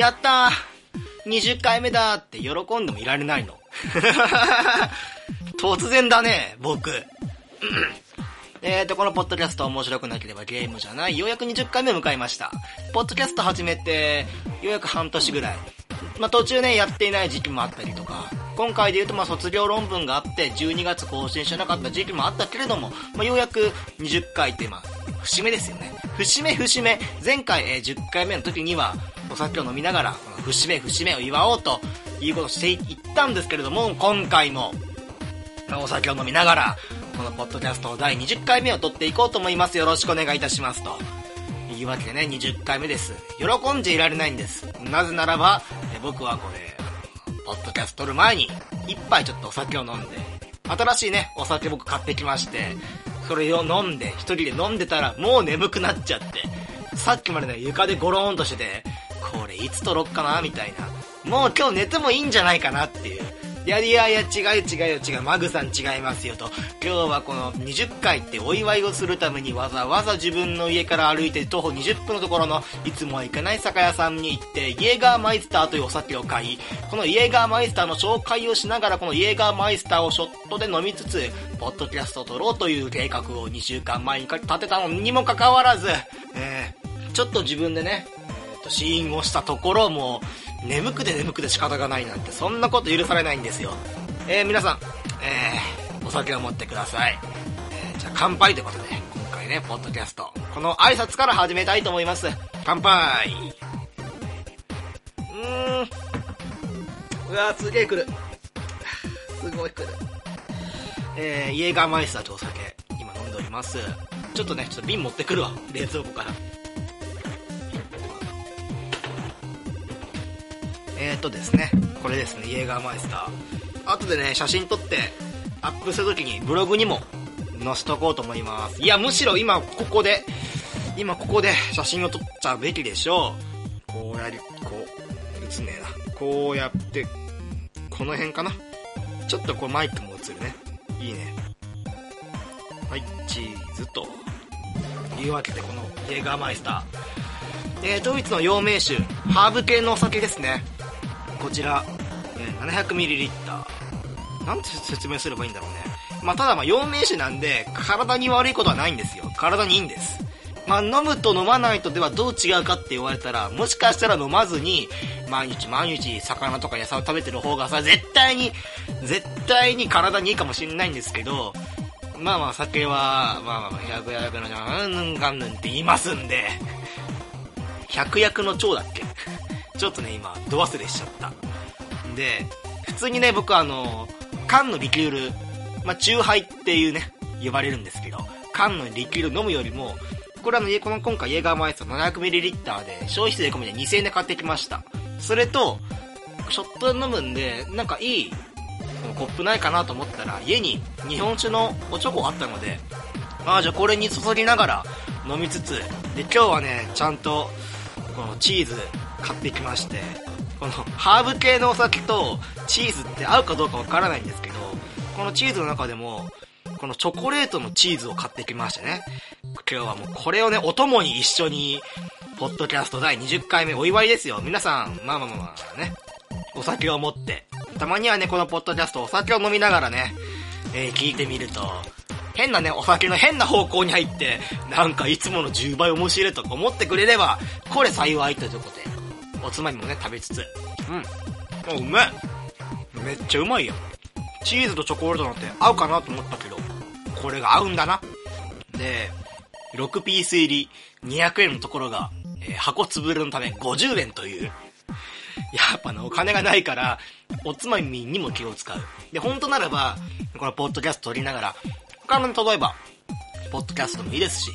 やったー !20 回目だって喜んでもいられないの。突然だね、僕。えーと、このポッドキャスト面白くなければゲームじゃない。ようやく20回目迎えました。ポッドキャスト始めて、ようやく半年ぐらい。まあ、途中ね、やっていない時期もあったりとか、今回で言うとまあ卒業論文があって、12月更新してなかった時期もあったけれども、まあ、ようやく20回ってまあ、節目ですよね。節目節目。前回、えー、10回目の時には、お酒を飲みながら、節目節目を祝おうということをしていったんですけれども、今回も、お酒を飲みながら、このポッドキャストの第20回目を撮っていこうと思います。よろしくお願いいたしますと。いうわけでね、20回目です。喜んじゃいられないんです。なぜならば、え僕はこれ、ポッドキャスト撮る前に、一杯ちょっとお酒を飲んで、新しいね、お酒僕買ってきまして、それを飲んで、一人で飲んでたら、もう眠くなっちゃって、さっきまでね、床でゴローンとしてて、これいつ撮ろっかなみたいな。もう今日寝てもいいんじゃないかなっていう。いやいやいや、違う違う違う、マグさん違いますよと。今日はこの20回ってお祝いをするためにわざわざ自分の家から歩いて徒歩20分のところのいつもは行かない酒屋さんに行って、イエガーマイスターというお酒を買い、このイエガーマイスターの紹介をしながらこのイエガーマイスターをショットで飲みつつ、ポッドキャストを撮ろうという計画を2週間前に立てたのにもかかわらず、えー、ちょっと自分でね、えー、と試飲をしたところも、眠くて眠くて仕方がないなんて、そんなこと許されないんですよ。えー、皆さん、えー、お酒を持ってください。えー、じゃあ乾杯ということで、今回ね、ポッドキャスト、この挨拶から始めたいと思います。乾杯うーん。うわー、すげえ来る。すごい来る。えー、イエガーマイスターとお酒、今飲んでおります。ちょっとね、ちょっと瓶持ってくるわ、冷蔵庫から。えー、とですね、これですね、イエーガーマイスター。後でね、写真撮ってアップするときにブログにも載せとこうと思います。いや、むしろ今ここで、今ここで写真を撮っちゃうべきでしょう。こうやり、こう、映んねえな。こうやって、この辺かな。ちょっとこうマイクも映るね。いいね。はい、チーズと。いうわけで、このイエーガーマイスター。えー、ドイツの陽明酒、ハーブ系のお酒ですね。こちら、700ml。なんて説明すればいいんだろうね。まあ、ただまあ、陽明酒なんで、体に悪いことはないんですよ。体にいいんです。まあ、飲むと飲まないとではどう違うかって言われたら、もしかしたら飲まずに、毎日毎日魚とか野菜を食べてる方がさ、絶対に、絶対に体にいいかもしれないんですけど、まあまあ酒は、まあまあ、百薬のじゃん、うんかんぬんって言いますんで、百薬の蝶だっけちょっとね、今、度忘れしちゃった。で、普通にね、僕あの、缶のリキュール、まあ、チューハイっていうね、呼ばれるんですけど、缶のリキュール飲むよりも、これあの、この今回イェガーマイスー 700ml で、消費税込みで2000円で買ってきました。それと、ショットで飲むんで、なんかいいコップないかなと思ったら、家に日本酒のおチョコあったので、ああ、じゃあこれに注ぎながら飲みつつ、で、今日はね、ちゃんと、このチーズ、買ってきまして、このハーブ系のお酒とチーズって合うかどうかわからないんですけど、このチーズの中でも、このチョコレートのチーズを買ってきましてね。今日はもうこれをね、お供に一緒に、ポッドキャスト第20回目お祝いですよ。皆さん、まあまあまあね、お酒を持って、たまにはね、このポッドキャストお酒を飲みながらね、えー、聞いてみると、変なね、お酒の変な方向に入って、なんかいつもの10倍面白いとか思ってくれれば、これ幸いということで、おつまみもね、食べつつ。うん。うめえめっちゃうまいよ。チーズとチョコレートなんて合うかなと思ったけど、これが合うんだな。で、6ピース入り200円のところが、えー、箱潰れのため50円という。やっぱね、お金がないから、おつまみにも気を使う。で、本当ならば、このポッドキャスト撮りながら、他の、例えば、ポッドキャストもいいですし、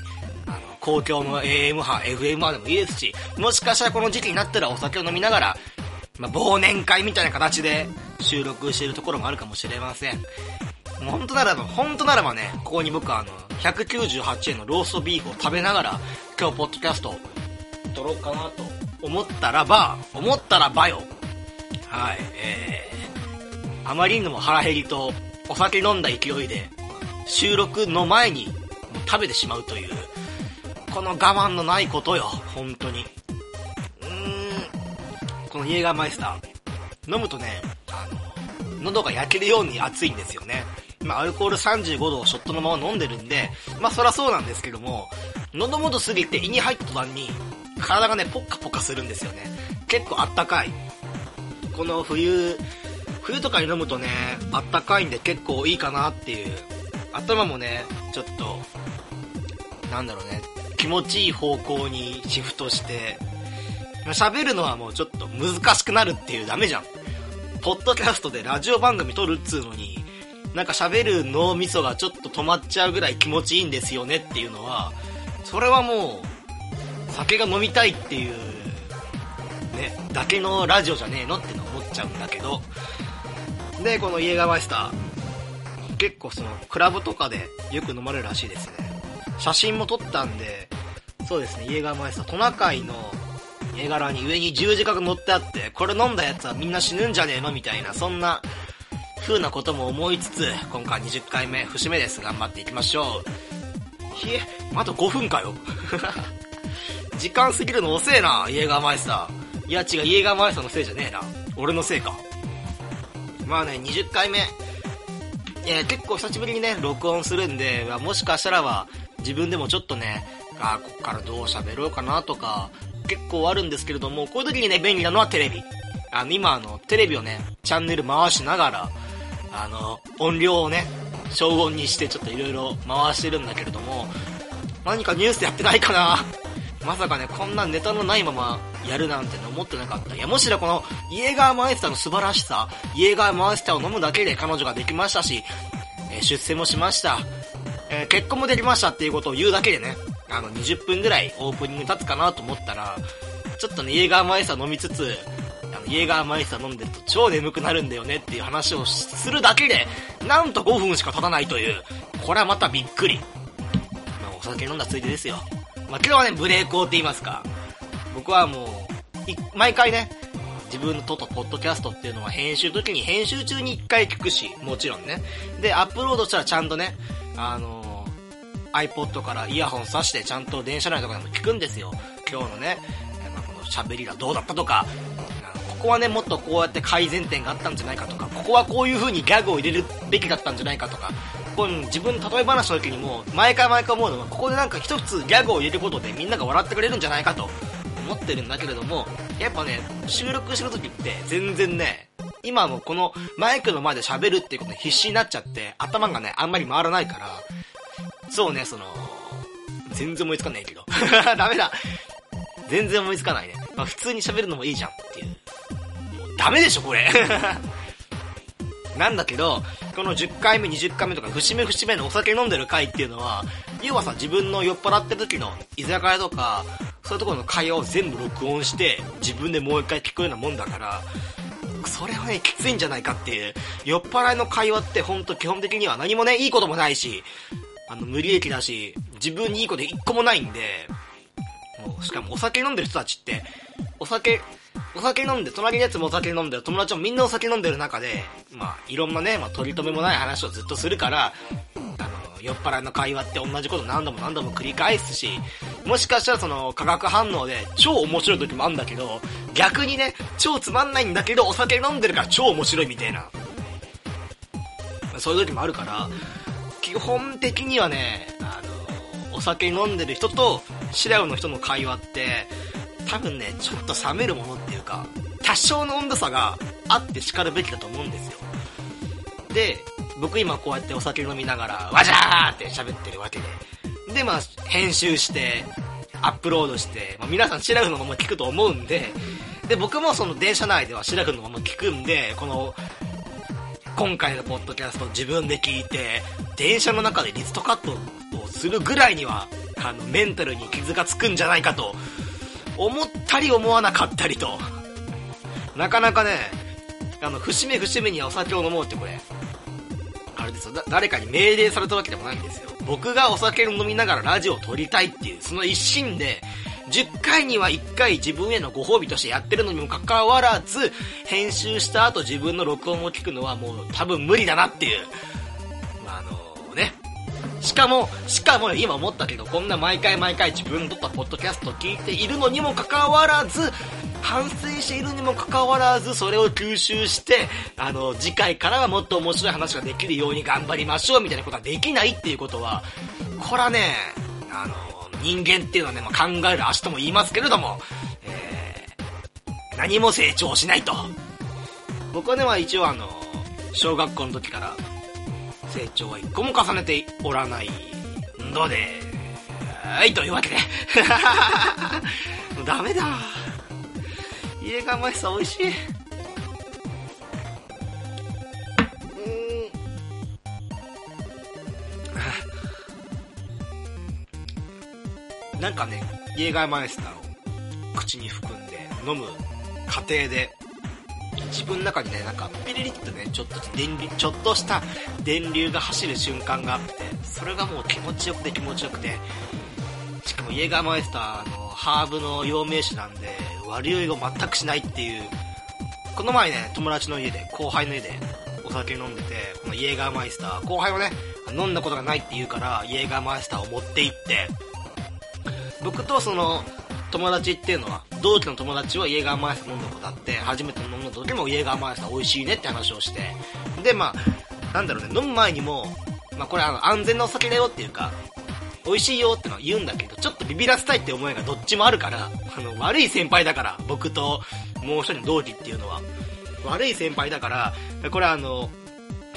公共の AM 波、FM 波でもいいですし、もしかしたらこの時期になったらお酒を飲みながら、まあ、忘年会みたいな形で収録しているところもあるかもしれません。もう本当ならば、本当ならばね、ここに僕はあの、198円のローストビーフを食べながら、今日ポッドキャスト撮ろうかなと思ったらば、思ったらばよ。はい、えー、あまりにも腹減りとお酒飲んだ勢いで、収録の前に食べてしまうという、この我慢のないことよ、本当に。うーん。このイエガーマイスター、飲むとね、あの、喉が焼けるように熱いんですよね。まあ、アルコール35度をショットのまま飲んでるんで、まあ、そらそうなんですけども、喉元過ぎて胃に入った途端に、体がね、ポッカポカするんですよね。結構あったかい。この冬、冬とかに飲むとね、あったかいんで結構いいかなっていう。頭もね、ちょっと、なんだろうね、気持ちいい方向にシフトして、喋るのはもうちょっと難しくなるっていうダメじゃん。ポッドキャストでラジオ番組撮るっつうのに、なんか喋る脳みそがちょっと止まっちゃうぐらい気持ちいいんですよねっていうのは、それはもう、酒が飲みたいっていう、ね、だけのラジオじゃねえのっての思っちゃうんだけど、で、このイエガーマイスター、結構その、クラブとかでよく飲まれるらしいですね。写真も撮ったんで、そうですね、イエガーマイスター、トナカイの絵柄に上に十字架が乗ってあって、これ飲んだやつはみんな死ぬんじゃねえのみたいな、そんな風なことも思いつつ、今回20回目、節目です。頑張っていきましょう。ひえ、あと5分かよ。時間過ぎるの遅えな、イエガーマイスタ。いや違う、イエガーマイスタのせいじゃねえな。俺のせいか。まあね、20回目。えー、結構久しぶりにね、録音するんで、もしかしたらは、自分でもちょっとね、あこっからどう喋ろうかなとか、結構あるんですけれども、こういう時にね、便利なのはテレビ。あの、今あの、テレビをね、チャンネル回しながら、あの、音量をね、消音にしてちょっと色々回してるんだけれども、何かニュースやってないかなまさかね、こんなネタのないままやるなんて思ってなかった。いや、もしろこの、イエーガーマイスターの素晴らしさ、イエーガーマイスターを飲むだけで彼女ができましたし、えー、出世もしました。えー、結婚もできましたっていうことを言うだけでね、あの、20分ぐらいオープニング経つかなと思ったら、ちょっとね、イエガーマイスター飲みつつ、あの、イエガーマイスター飲んでると超眠くなるんだよねっていう話をするだけで、なんと5分しか経たないという、これはまたびっくり。まあ、お酒飲んだついでですよ。まあ、今日はね、ブレーコーって言いますか。僕はもう、毎回ね、自分の撮ったポッドキャストっていうのは編集時に編集中に1回聞くし、もちろんね。で、アップロードしたらちゃんとね、あの iPod からイヤホン挿してちゃんと電車内とかでも聞くんですよ。今日のね、まあ、この喋りがどうだったとか、ここはね、もっとこうやって改善点があったんじゃないかとか、ここはこういう風にギャグを入れるべきだったんじゃないかとか、こういう自分例え話の時にも、毎回毎回思うのは、ここでなんか一つギャグを入れることでみんなが笑ってくれるんじゃないかと。思ってるんだけれども、やっぱね、収録してる時って全然ね、今もこのマイクの前で喋るっていうことに必死になっちゃって、頭がね、あんまり回らないから、そうね、その、全然思いつかないけど。ダメだ。全然思いつかないね。まあ普通に喋るのもいいじゃんっていう。もうダメでしょ、これ。なんだけど、この10回目、20回目とか、節目節目のお酒飲んでる回っていうのは、要はさ、自分の酔っ払ってる時の居酒屋とか、そういうところの会話を全部録音して、自分でもう一回聞くようなもんだから、それはね、きついんじゃないかっていう。酔っ払いの会話ってほんと基本的には何もね、いいこともないし、あの、無利益だし、自分にいいこと一個もないんで、もう、しかもお酒飲んでる人たちって、お酒、お酒飲んで、隣のやつもお酒飲んでる、友達もみんなお酒飲んでる中で、まあ、いろんなね、まあ、取り留めもない話をずっとするから、あの、酔っ払いの会話って同じこと何度も何度も繰り返すし、もしかしたらその化学反応で超面白い時もあんだけど、逆にね、超つまんないんだけどお酒飲んでるから超面白いみたいな。そういう時もあるから、基本的にはね、あの、お酒飲んでる人とシラウの人の会話って、多分ね、ちょっと冷めるものっていうか、多少の温度差があって叱るべきだと思うんですよ。で、僕今こうやってお酒飲みながら、わじゃーって喋ってるわけで。で、まあ、編集して、アップロードして、まあ、皆さんシラフのまま聞くと思うんで、で、僕もその電車内ではシラフのまま聞くんで、この、今回のポッドキャスト自分で聞いて、電車の中でリストカットをするぐらいには、あの、メンタルに傷がつくんじゃないかと、思ったり思わなかったりと、なかなかね、あの、節目節目にはお酒を飲もうってこれ、あれですよ、誰かに命令されたわけでもないんですよ。僕がお酒を飲みながらラジオを撮りたいっていう、その一心で、10回には1回自分へのご褒美としてやってるのにもかかわらず、編集した後自分の録音を聞くのはもう多分無理だなっていう。まあ、あのね。しかも、しかも今思ったけど、こんな毎回毎回自分の撮ったポッドキャストを聞いているのにもかかわらず、反省しているにもかかわらず、それを吸収して、あの、次回からはもっと面白い話ができるように頑張りましょうみたいなことができないっていうことは、これはね、あの、人間っていうのはね、まあ、考える足とも言いますけれども、えー、何も成長しないと。僕はね、まあ一応あの、小学校の時から成長は一個も重ねておらないので、はい、というわけで。ダメだ。家がましさ美味しい。なんかね、イエガーマイスターを口に含んで飲む過程で、自分の中にね、なんかピリリッとね、ちょっと電流、ちょっとした電流が走る瞬間があって、それがもう気持ちよくて気持ちよくて、しかもイエガーマイスターのハーブの陽明酒なんで、割り酔いが全くしないっていう、この前ね、友達の家で、後輩の家でお酒飲んでて、このイエーガーマイスター、後輩はね、飲んだことがないって言うから、イエーガーマイスターを持って行って、僕とその友達っていうのは同期の友達はイエガーマイスター飲んだことあって初めて飲んだ時もイエガーマイスター美味しいねって話をしてでまあなんだろうね飲む前にも、まあ、これあの安全なお酒だよっていうか美味しいよってのは言うんだけどちょっとビビらせたいって思いがどっちもあるからあの悪い先輩だから僕ともう一人の同期っていうのは。悪い先輩だからこれあの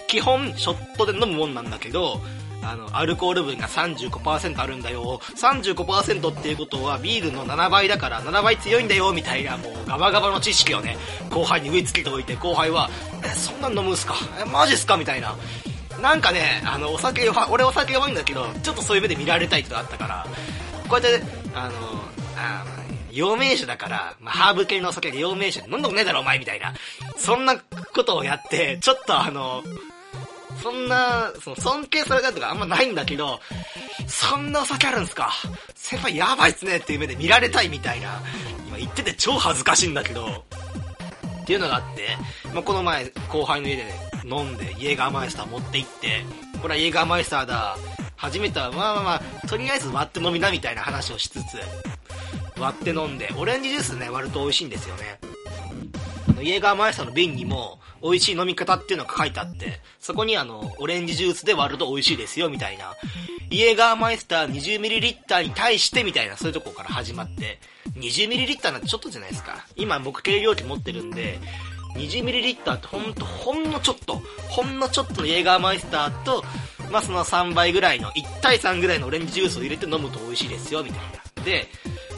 基本ショットで飲むもんなんだけどあの、アルコール分が35%あるんだよ。35%っていうことはビールの7倍だから7倍強いんだよ、みたいなもうガバガバの知識をね、後輩に植え付けておいて、後輩は、え、そんなん飲むんすか？え、マジっすか？みたいな。なんかね、あの、お酒、俺お酒弱いんだけど、ちょっとそういう目で見られたいってのあったから、こうやって、ねあの、あ陽明酒だから、まあ、ハーブ系のお酒で陽明酒飲んでもねえだろお前みたいな。そんなことをやって、ちょっとあの、そんな、その尊敬されたとかあんまないんだけど、そんなお酒あるんすか？先輩やばいっすねっていう目で見られたいみたいな、今言ってて超恥ずかしいんだけど、っていうのがあって、まあ、この前後輩の家で、飲んでイエガーマイスター持って行って、これはイエガーマイスターだ、初めてはまあまあまあ、とりあえず割って飲みなみたいな話をしつつ、割って飲んで、オレンジジュースね、割ると美味しいんですよね。イエーガーマイスターの瓶にも、美味しい飲み方っていうのが書いてあって、そこにあの、オレンジジュースで割ると美味しいですよ、みたいな。イエーガーマイスター 20ml に対してみたいな、そういうとこから始まって、20ml なんてちょっとじゃないですか。今僕計量器持ってるんで、20ml ってほんと、ほんのちょっと、ほんのちょっとのイエーガーマイスターと、まあ、その3倍ぐらいの、1対3ぐらいのオレンジジュースを入れて飲むと美味しいですよ、みたいな。で、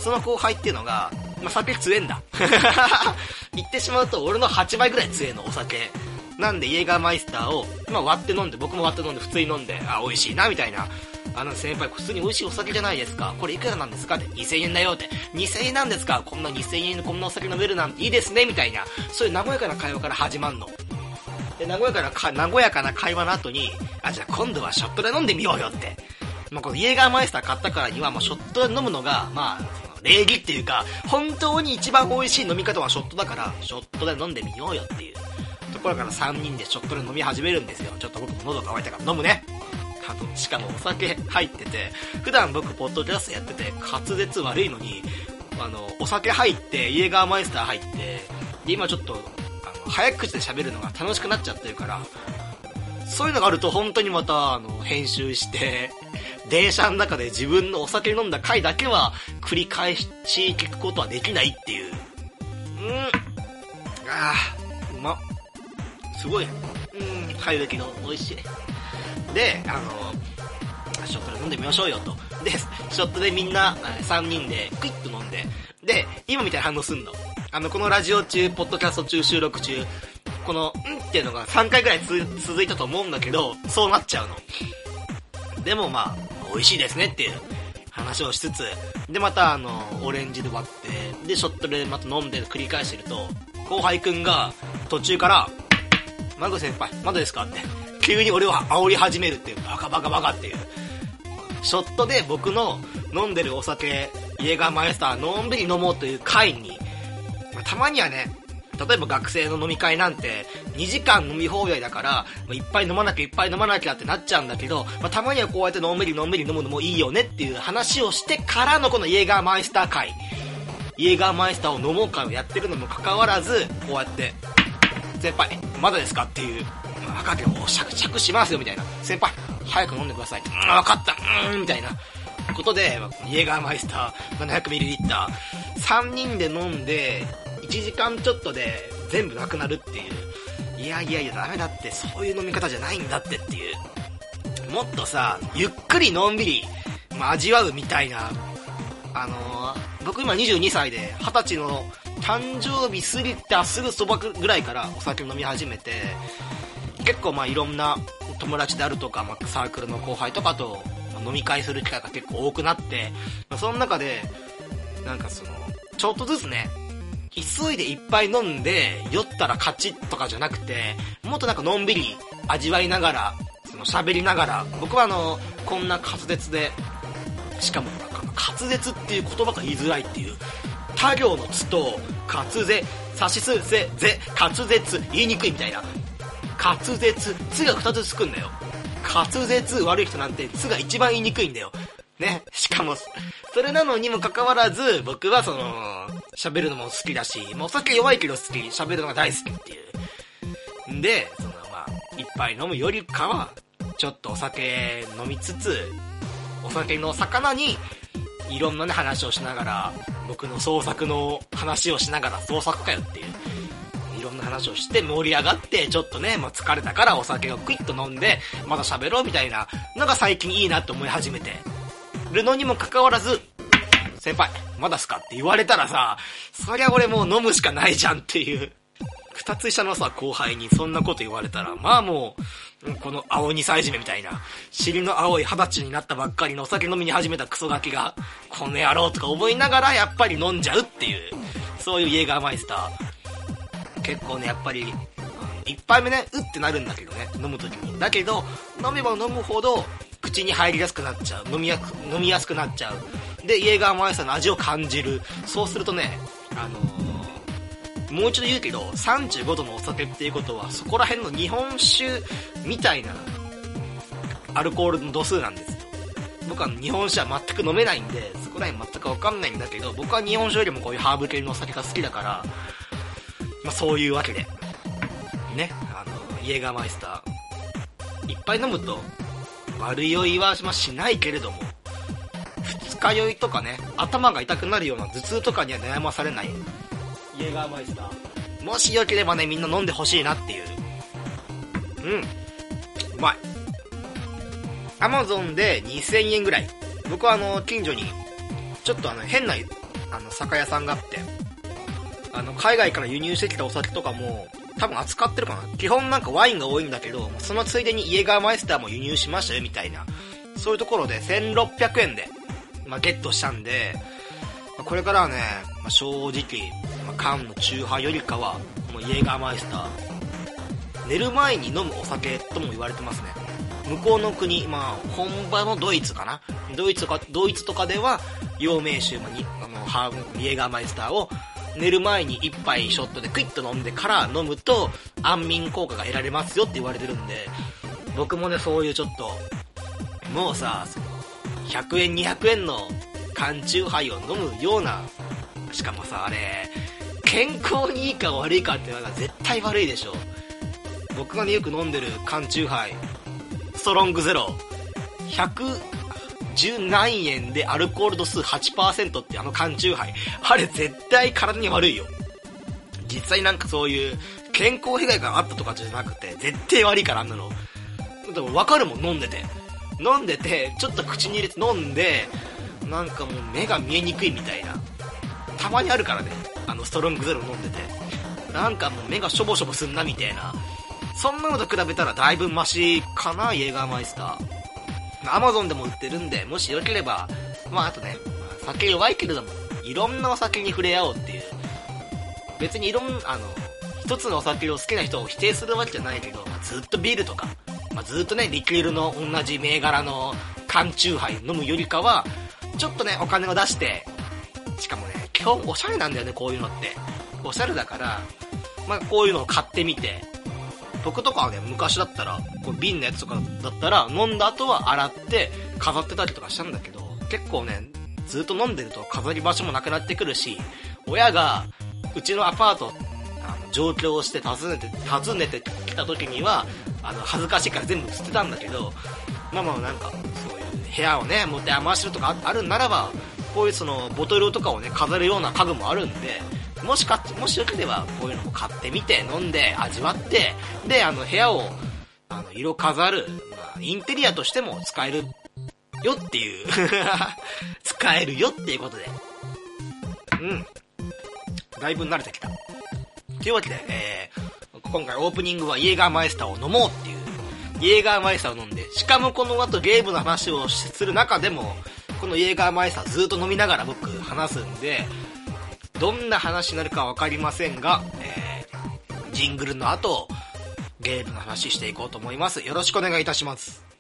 その後輩っていうのが、まあ、酒強えんだ。言ってしまうと、俺の8倍ぐらい強えの、お酒。なんで、イエガーマイスターを、まあ、割って飲んで、僕も割って飲んで、普通に飲んで、あ、美味しいな、みたいな。あの先輩、普通に美味しいお酒じゃないですか。これいくらなんですか？って、2000円だよって。2000円なんですか？こんな2000円でこんなお酒飲めるなんていいですね、みたいな。そういう和やかな会話から始まんの。で、和やかなか、和やかな会話の後に、あ、じゃあ今度はショットで飲んでみようよって。まあ、このイエガーマイスター買ったからには、まあ、ショットで飲むのが、まあ、礼儀っていうか、本当に一番美味しい飲み方はショットだから、ショットで飲んでみようよっていうところから3人でショットで飲み始めるんですよ。ちょっと僕も喉乾いたから飲むね。あと、しかもお酒入ってて、普段僕ポッドキャストやってて滑舌悪いのに、あの、お酒入って、イエガーマイスター入って、で、今ちょっと、あの、早口で喋るのが楽しくなっちゃってるから、そういうのがあると本当にまた、あの、編集して、電車の中で自分のお酒飲んだ回だけは繰り返し聞くことはできないっていう。うん。ああ、うま。すごい。うん、入るけど美味しい。で、あの、ショットで飲んでみましょうよと。で、ショットでみんな3人でクイッと飲んで、で、今みたいな反応すんの。あの、このラジオ中、ポッドキャスト中、収録中、この、んっていうのが3回ぐらい続いたと思うんだけど、そうなっちゃうの。でもまあ、美味しいですねっていう話をしつつ、でまたあの、オレンジで割って、で、ショットでまた飲んで繰り返してると、後輩くんが途中から、マグ先輩、まだですか？って、急に俺を煽り始めるっていう、バカバカバカっていう。ショットで僕の飲んでるお酒、イエガーマイスターのんびり飲もうという会に、ま、たまにはね、例えば学生の飲み会なんて、2時間飲み放題だから、まあいっぱい飲まなきゃいっぱい飲まなきゃってなっちゃうんだけど、まあ、たまにはこうやってのんびりのんびり飲むのもいいよねっていう話をしてからのこのイエガーマイスター会。イエガーマイスターを飲もうかをやってるのもかかわらず、こうやって、先輩、まだですかっていう、分かってお着々しますよみたいな。先輩、早く飲んでください。うん、分かった、うん、みたいな。ことで、イエガーマイスター 700ml、3人で飲んで、時間ちょっとで全部なくなるっていう。いやいやいや、ダメだって、そういう飲み方じゃないんだってっていう。もっとさ、ゆっくりのんびり、まあ、味わうみたいな、あのー、僕今22歳で、20歳の誕生日過ぎたすぐそばぐらいからお酒飲み始めて、結構まあいろんな友達であるとか、まあ、サークルの後輩とかと飲み会する機会が結構多くなって、まあ、その中で、なんかその、ちょっとずつね、急いでいっぱい飲んで、酔ったら勝ちとかじゃなくて、もっとなんかのんびり味わいながら、その喋りながら、僕はあの、こんな滑舌で、しかもなんか滑舌っていう言葉が言いづらいっていう、他行のつと、滑舌、差しすせ、ぜ、滑舌、言いにくいみたいな。滑舌、つが2つつくんだよ。滑舌悪い人なんて、つが一番言いにくいんだよ。ね。しかも、それなのにもかかわらず、僕はその、喋るのも好きだし、もうお酒弱いけど好き、喋るのが大好きっていう。んで、そのまあ、いっぱい飲むよりかは、ちょっとお酒飲みつつ、お酒の魚に、いろんなね話をしながら、僕の創作の話をしながら創作かよっていう。いろんな話をして盛り上がって、ちょっとね、まあ、疲れたからお酒をクイッと飲んで、また喋ろうみたいなのが最近いいなって思い始めてるのにもかかわらず、先輩、まだすかって言われたらさ、そりゃ俺もう飲むしかないじゃんっていう。二つ下のさ、後輩にそんなこと言われたら、まあもう、この青二歳締めみたいな、尻の青い二十歳になったばっかりのお酒飲みに始めたクソガキが、この野郎とか思いながらやっぱり飲んじゃうっていう、そういうイエーガーマイスター。結構ね、やっぱり、一杯目ね、うってなるんだけどね、飲む時に。だけど、飲めば飲むほど、口に入りやすくなっちゃう。飲みやす飲みやすくなっちゃう。で、イエーガーマイスターの味を感じる。そうするとね、あのー、もう一度言うけど、35度のお酒っていうことは、そこら辺の日本酒みたいな、アルコールの度数なんです。僕は日本酒は全く飲めないんで、そこら辺全くわかんないんだけど、僕は日本酒よりもこういうハーブ系のお酒が好きだから、まあ、そういうわけで、ね、あの、イエガーマイスター、いっぱい飲むと、悪酔いは、まあ、しないけれども、二日酔いとかね、頭が痛くなるような頭痛とかには悩まされない、イエガーマイスター。もしよければね、みんな飲んでほしいなっていう。うん。うまい。アマゾンで2000円ぐらい。僕はあの、近所に、ちょっとあの、変な、あの、酒屋さんがあって、あの、海外から輸入してきたお酒とかも、多分扱ってるかな。基本なんかワインが多いんだけど、そのついでにイエガーマイスターも輸入しましたよ、みたいな。そういうところで1600円で、まあ、ゲットしたんで、まあ、これからはね、まあ、正直、まあ、缶のチューハイよりかは、もうイエガーマイスター、寝る前に飲むお酒とも言われてますね。向こうの国、まあ、本場のドイツかな。ドイツとか、ドイツとかでは、陽明酒、まあ、にあの、ハーブ、イエガーマイスターを寝る前に一杯ショットでクイッと飲んでから飲むと安眠効果が得られますよって言われてるんで、僕もね、そういうちょっと、もうさ、その、100円200円の缶チューハイを飲むような、しかもさ、あれ、健康にいいか悪いかっていうのは絶対悪いでしょ。僕がね、よく飲んでる缶チューハイ、ストロングゼロ、100、十何円でアルコール度数8%ってあの缶チューハイ。あれ絶対体に悪いよ。実際なんかそういう健康被害があったとかじゃなくて、絶対悪いからあんなの。でもわかるもん、飲んでて。飲んでて、ちょっと口に入れて飲んで、なんかもう目が見えにくいみたいな。たまにあるからね。あのストロングゼロ飲んでて。なんかもう目がしょぼしょぼすんなみたいな。そんなのと比べたらだいぶマシかな、イェーガーマイスター。アマゾンでも売ってるんで、もしよければ、まああとね、酒弱いけれども、いろんなお酒に触れ合おうっていう。別にいろん、あの、一つのお酒を好きな人を否定するわけじゃないけど、まずっとビールとか、まあ、ずっとね、リキュールの同じ銘柄の缶チューハイ飲むよりかは、ちょっとね、お金を出して、しかもね、基本おしゃれなんだよね、こういうのって。おしゃれだから、まあ、こういうのを買ってみて、僕とかはね、昔だったら、こう瓶のやつとかだったら、飲んだ後は洗って飾ってたりとかしたんだけど、結構ね、ずっと飲んでると飾り場所もなくなってくるし、親が、うちのアパート、あの、上京して訪ねて、訪ねてきた時には、あの、恥ずかしいから全部捨てたんだけど、まあまあなんか、そういう部屋をね、持って余してるとかあるならば、こういうその、ボトルとかをね、飾るような家具もあるんで、もしかもしよければ、こういうのも買ってみて、飲んで、味わって、で、あの、部屋を、あの、色飾る、まあ、インテリアとしても使えるよっていう 使えるよっていうことで。うん。だいぶ慣れてきた。というわけで、えー、今回オープニングはイエーガーマイスターを飲もうっていう、イエーガーマイスターを飲んで、しかもこの後ゲームの話をする中でも、このイエーガーマイスターずっと飲みながら僕話すんで、どんな話になるかわかりませんが、えー、ジングルの後、ゲームの話していこうと思います。よろしくお願いいたします。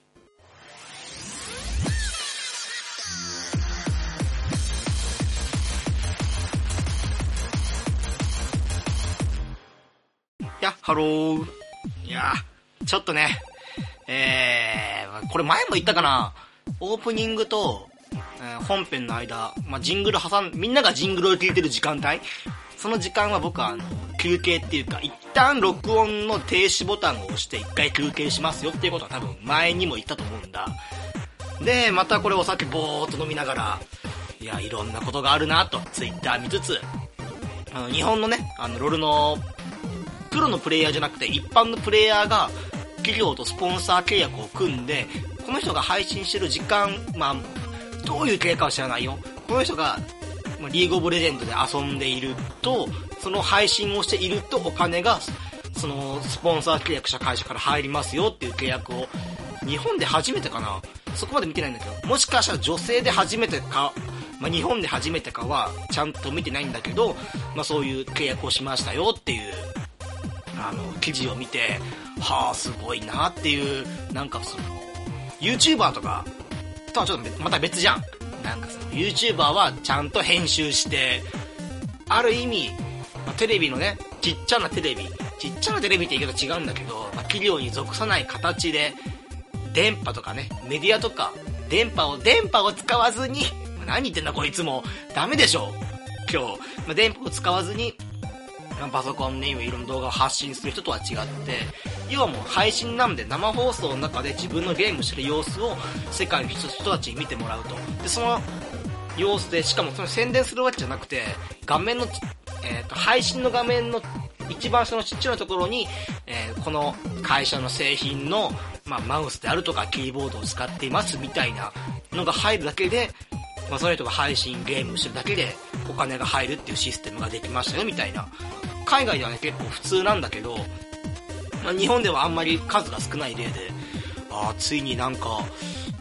や、ハロー。いやちょっとね、えー、これ前も言ったかな、オープニングと、えー、本編の間、まあ、ジングル挟ん、みんながジングルを聞いてる時間帯、その時間は僕はあの、休憩っていうか、一旦録音の停止ボタンを押して一回休憩しますよっていうことは多分前にも言ったと思うんだ。で、またこれお酒ぼーっと飲みながら、いや、いろんなことがあるなと、ツイッター見つつ、あの、日本のね、あの、ロールのプロのプレイヤーじゃなくて一般のプレイヤーが企業とスポンサー契約を組んで、この人が配信してる時間、まあ、どういう経過は知らないよ。この人が、リーグオブレジェンドで遊んでいると、その配信をしているとお金が、そのスポンサー契約者会社から入りますよっていう契約を、日本で初めてかなそこまで見てないんだけど、もしかしたら女性で初めてか、まあ、日本で初めてかはちゃんと見てないんだけど、まあ、そういう契約をしましたよっていうあの、記事を見て、はあ、すごいなっていう、なんかその、YouTuber とか、とはちょっとまた別じゃん。なんかその、YouTuber はちゃんと編集して、ある意味、まあ、テレビのね、ちっちゃなテレビ、ちっちゃなテレビって言い方違うんだけど、まあ、企業に属さない形で、電波とかね、メディアとか、電波を、電波を使わずに、何言ってんだこいつも、ダメでしょ今日、まあ、電波を使わずに、パソコンで今いろんな動画を発信する人とは違って、要はもう配信なんで生放送の中で自分のゲームしてる様子を世界の人たちに見てもらうと。で、その様子で、しかもその宣伝するわけじゃなくて、画面の、えっ、ー、と、配信の画面の一番そのちっちゃなところに、えー、この会社の製品の、まあ、マウスであるとかキーボードを使っていますみたいなのが入るだけで、まあ、その人が配信ゲームしてるだけでお金が入るっていうシステムができましたよみたいな海外ではね、結構普通なんだけど、ま、日本ではあんまり数が少ない例で、ああ、ついになんか、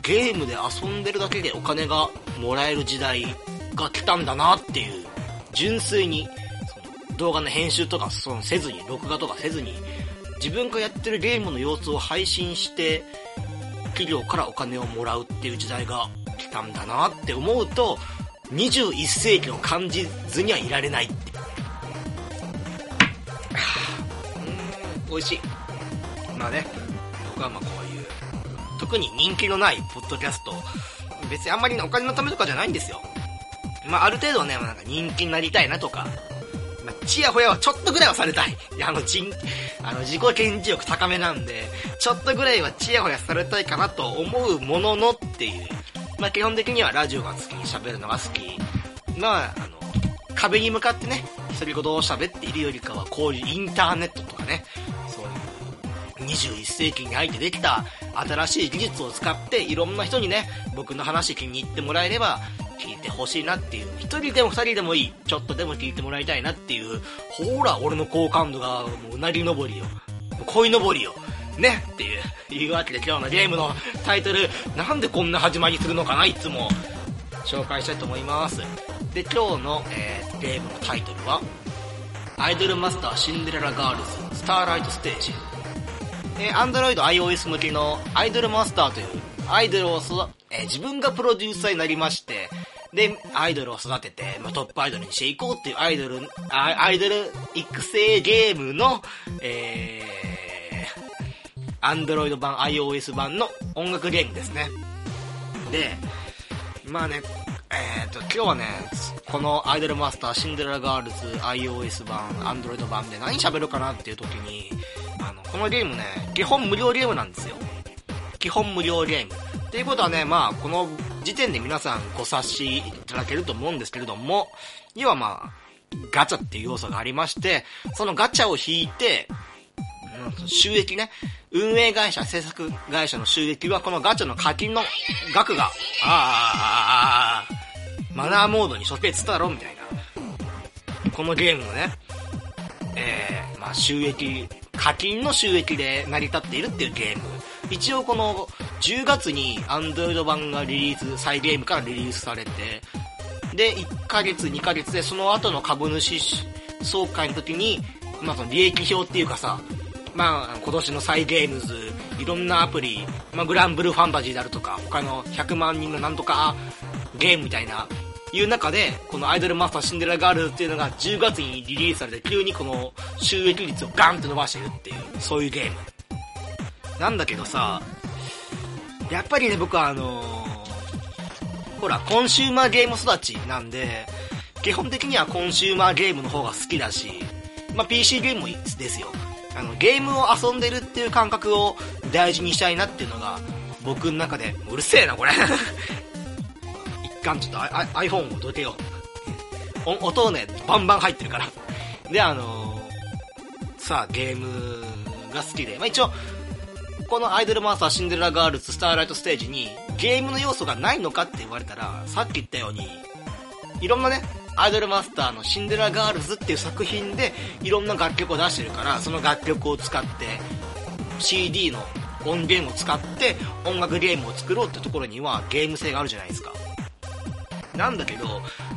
ゲームで遊んでるだけでお金がもらえる時代が来たんだなっていう、純粋に、その動画の編集とかそのせずに、録画とかせずに、自分がやってるゲームの様子を配信して、企業からお金をもらうっていう時代が来たんだなって思うと、21世紀を感じずにはいられないって。美味しい。まあね、僕はまあこういう、特に人気のないポッドキャスト、別にあんまりお金のためとかじゃないんですよ。まあある程度ね、なんか人気になりたいなとか、まあ、ちやほやはちょっとぐらいはされたい。いや、あの、人、あの、自己顕示欲高めなんで、ちょっとぐらいはちやほやされたいかなと思うもののっていう。まあ基本的にはラジオが好き、喋るのが好き。まあ、あの、壁に向かってね、独り言を喋っているよりかは、こういうインターネットとかね、21世紀に入ってできた新しい技術を使っていろんな人にね、僕の話気に入ってもらえれば聞いてほしいなっていう、一人でも二人でもいい、ちょっとでも聞いてもらいたいなっていう、ほら、俺の好感度がもううなぎ登りよ。恋登りよ。ね。っていう、いうわけで今日のゲームのタイトル、なんでこんな始まりするのかないつも、紹介したいと思います。で、今日の、えー、ゲームのタイトルは、アイドルマスターシンデレラガールズスターライトステージ。えー、Android、iOS 向けのアイドルマスターというアイドルを育、えー、自分がプロデューサーになりまして、で、アイドルを育てて、まあ、トップアイドルにしていこうっていうアイドル、アイドル育成ゲームの、えー、Android 版、iOS 版の音楽ゲームですね。で、まあね、えーと、今日はね、このアイドルマスターシンデレラガールズ iOS 版、Android 版で何喋るかなっていう時に、あの、このゲームね、基本無料ゲームなんですよ。基本無料ゲーム。っていうことはね、まあ、この時点で皆さんご察しいただけると思うんですけれども、要はまあ、ガチャっていう要素がありまして、そのガチャを引いて、収益ね、運営会社、制作会社の収益はこのガチャの課金の額が、ああ、ああ、マナーモードに処刑つったろみたいな。このゲームのね、えー、まあ収益、課金の収益で成り立っているっていうゲーム。一応この10月に Android 版がリリース、再ゲームからリリースされて、で、1ヶ月、2ヶ月でその後の株主総会の時に、まあその利益表っていうかさ、まあ、今年のサイ・ゲームズ、いろんなアプリ、まあ、グランブルファンタジーであるとか、他の100万人のなんとかゲームみたいな、いう中で、このアイドルマスターシンデレラガールズっていうのが10月にリリースされて、急にこの収益率をガンって伸ばしてるっていう、そういうゲーム。なんだけどさ、やっぱりね、僕はあのー、ほら、コンシューマーゲーム育ちなんで、基本的にはコンシューマーゲームの方が好きだし、まあ、PC ゲームもですよ。あの、ゲームを遊んでるっていう感覚を大事にしたいなっていうのが、僕の中で、うるせえな、これ。一貫ちょっと iPhone をどけよう。音ね、バンバン入ってるから。で、あのー、さあ、ゲームが好きで、まあ、一応、このアイドルマーサーシンデレラガールズスターライトステージにゲームの要素がないのかって言われたら、さっき言ったように、いろんなね、アイドルマスターのシンデレラガールズっていう作品でいろんな楽曲を出してるから、その楽曲を使って CD の音源を使って音楽ゲームを作ろうってところにはゲーム性があるじゃないですか。なんだけど、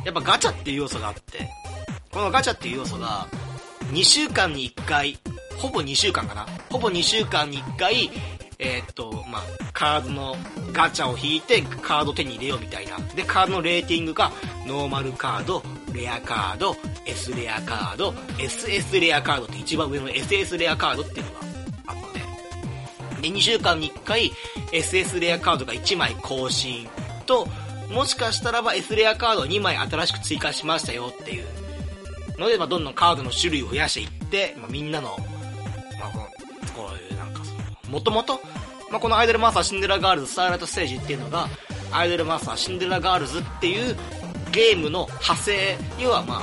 やっぱガチャっていう要素があって、このガチャっていう要素が2週間に1回、ほぼ2週間かな？ほぼ2週間に1回、えー、っと、まあ、カードのガチャを引いてカード手に入れようみたいな。で、カードのレーティングがノーマルカード、レアカード、S レアカード、SS レアカードって一番上の SS レアカードっていうのがあって。で、2週間に1回 SS レアカードが1枚更新と、もしかしたらば S レアカードを2枚新しく追加しましたよっていう。ので、まあ、どんどんカードの種類を増やしていって、まあ、みんなの、まあ、ここういうなんかその、もともと、まあ、このアイドルマーサーシンデレラガールズスターライトステージっていうのが、アイドルマーサーシンデレラガールズっていうゲームの派生、要はまあ、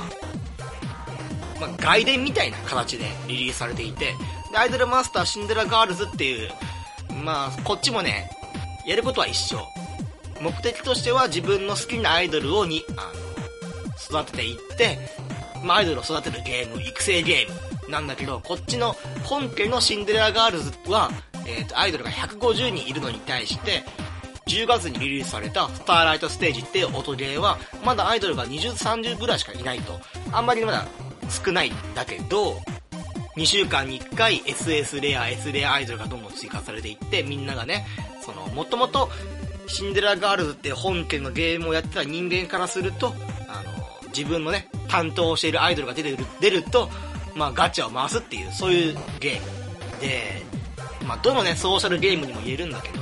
まあ、外伝みたいな形でリリースされていて、で、アイドルマスターシンデレラガールズっていう、まあ、こっちもね、やることは一緒。目的としては自分の好きなアイドルをに、あの、育てていって、まあ、アイドルを育てるゲーム、育成ゲームなんだけど、こっちの本家のシンデレラガールズは、えっ、ー、と、アイドルが150人いるのに対して、10月にリリースされたスターライトステージっていう音ゲーは、まだアイドルが20、30ぐらいしかいないと。あんまりまだ少ないんだけど、2週間に1回 SS レア、S レアアイドルがどんどん追加されていって、みんながね、その、もともと、シンデレラガールズって本家のゲームをやってた人間からすると、あの、自分のね、担当しているアイドルが出てる、出ると、まあガチャを回すっていう、そういうゲーム。で、まあどのね、ソーシャルゲームにも言えるんだけど、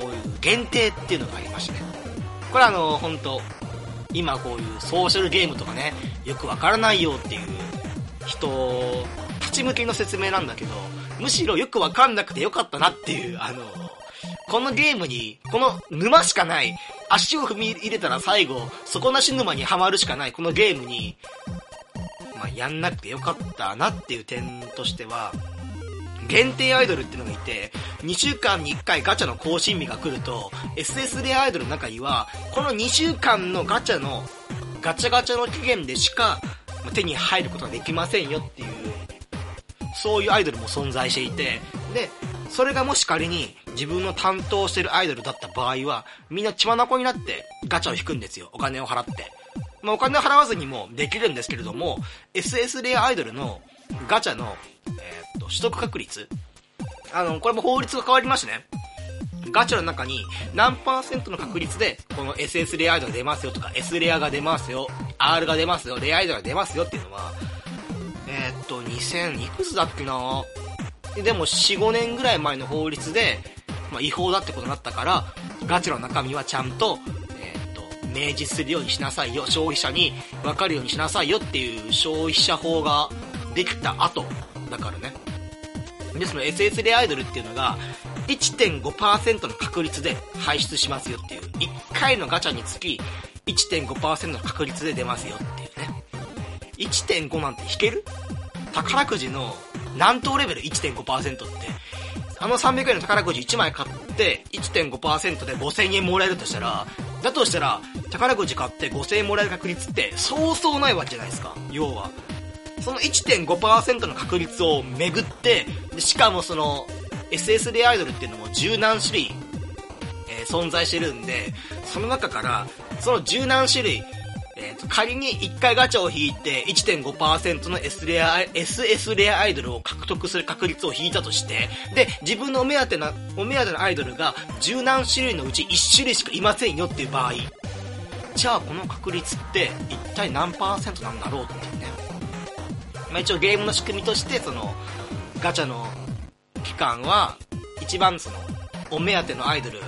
こういう限定っていうのがありましてね。これあの、本当今こういうソーシャルゲームとかね、よくわからないよっていう人たち向けの説明なんだけど、むしろよくわかんなくてよかったなっていう、あの、このゲームに、この沼しかない、足を踏み入れたら最後、底なし沼にはまるしかないこのゲームに、まあ、やんなくてよかったなっていう点としては、限定アイドルってのがいて、2週間に1回ガチャの更新日が来ると、SS レアアイドルの中には、この2週間のガチャの、ガチャガチャの期限でしか手に入ることができませんよっていう、そういうアイドルも存在していて、で、それがもし仮に自分の担当してるアイドルだった場合は、みんな血眼になってガチャを引くんですよ。お金を払って。まあ、お金を払わずにもできるんですけれども、SS レアアイドルのガチャの、えー、っと、取得確率あの、これも法律が変わりましてね。ガチャの中に何パーセントの確率でこの SS レアアイドルが出ますよとか S レアが出ますよ R が出ますよレアアイドルが出ますよっていうのはえー、っと2000いくつだっけな？でも4、5年ぐらい前の法律で、まあ、違法だってことになったからガチの中身はちゃんと,、えー、っと明示するようにしなさいよ、消費者に分かるようにしなさいよっていう消費者法ができた後だからね。で、その SS レアイドルっていうのが、1.5%の確率で排出しますよっていう。1回のガチャにつき1.5%の確率で出ますよ。1.5なんて引ける？宝くじの何等レベル1.5%って。あの300円の宝くじ1枚買って1.5%で5000円もらえるとしたら、だとしたら宝くじ買って5000円もらえる確率ってそうそうないわけじゃないですか。要は。その1.5%の確率をめぐって、しかもその SS レアイドルっていうのも十何種類、えー、存在してるんで、その中からその十何種類、えーと、仮に1回ガチャを引いて1.5%の S レア SS レアアイドルを獲得する確率を引いたとして、で、自分のお目当てな、お目当てのアイドルが十何種類のうち1種類しかいませんよっていう場合、じゃあこの確率って一体何パーセントなんだろうっていうね。まあ一応ゲームの仕組みとして、その、ガチャの期間は、一番その、お目当てのアイドル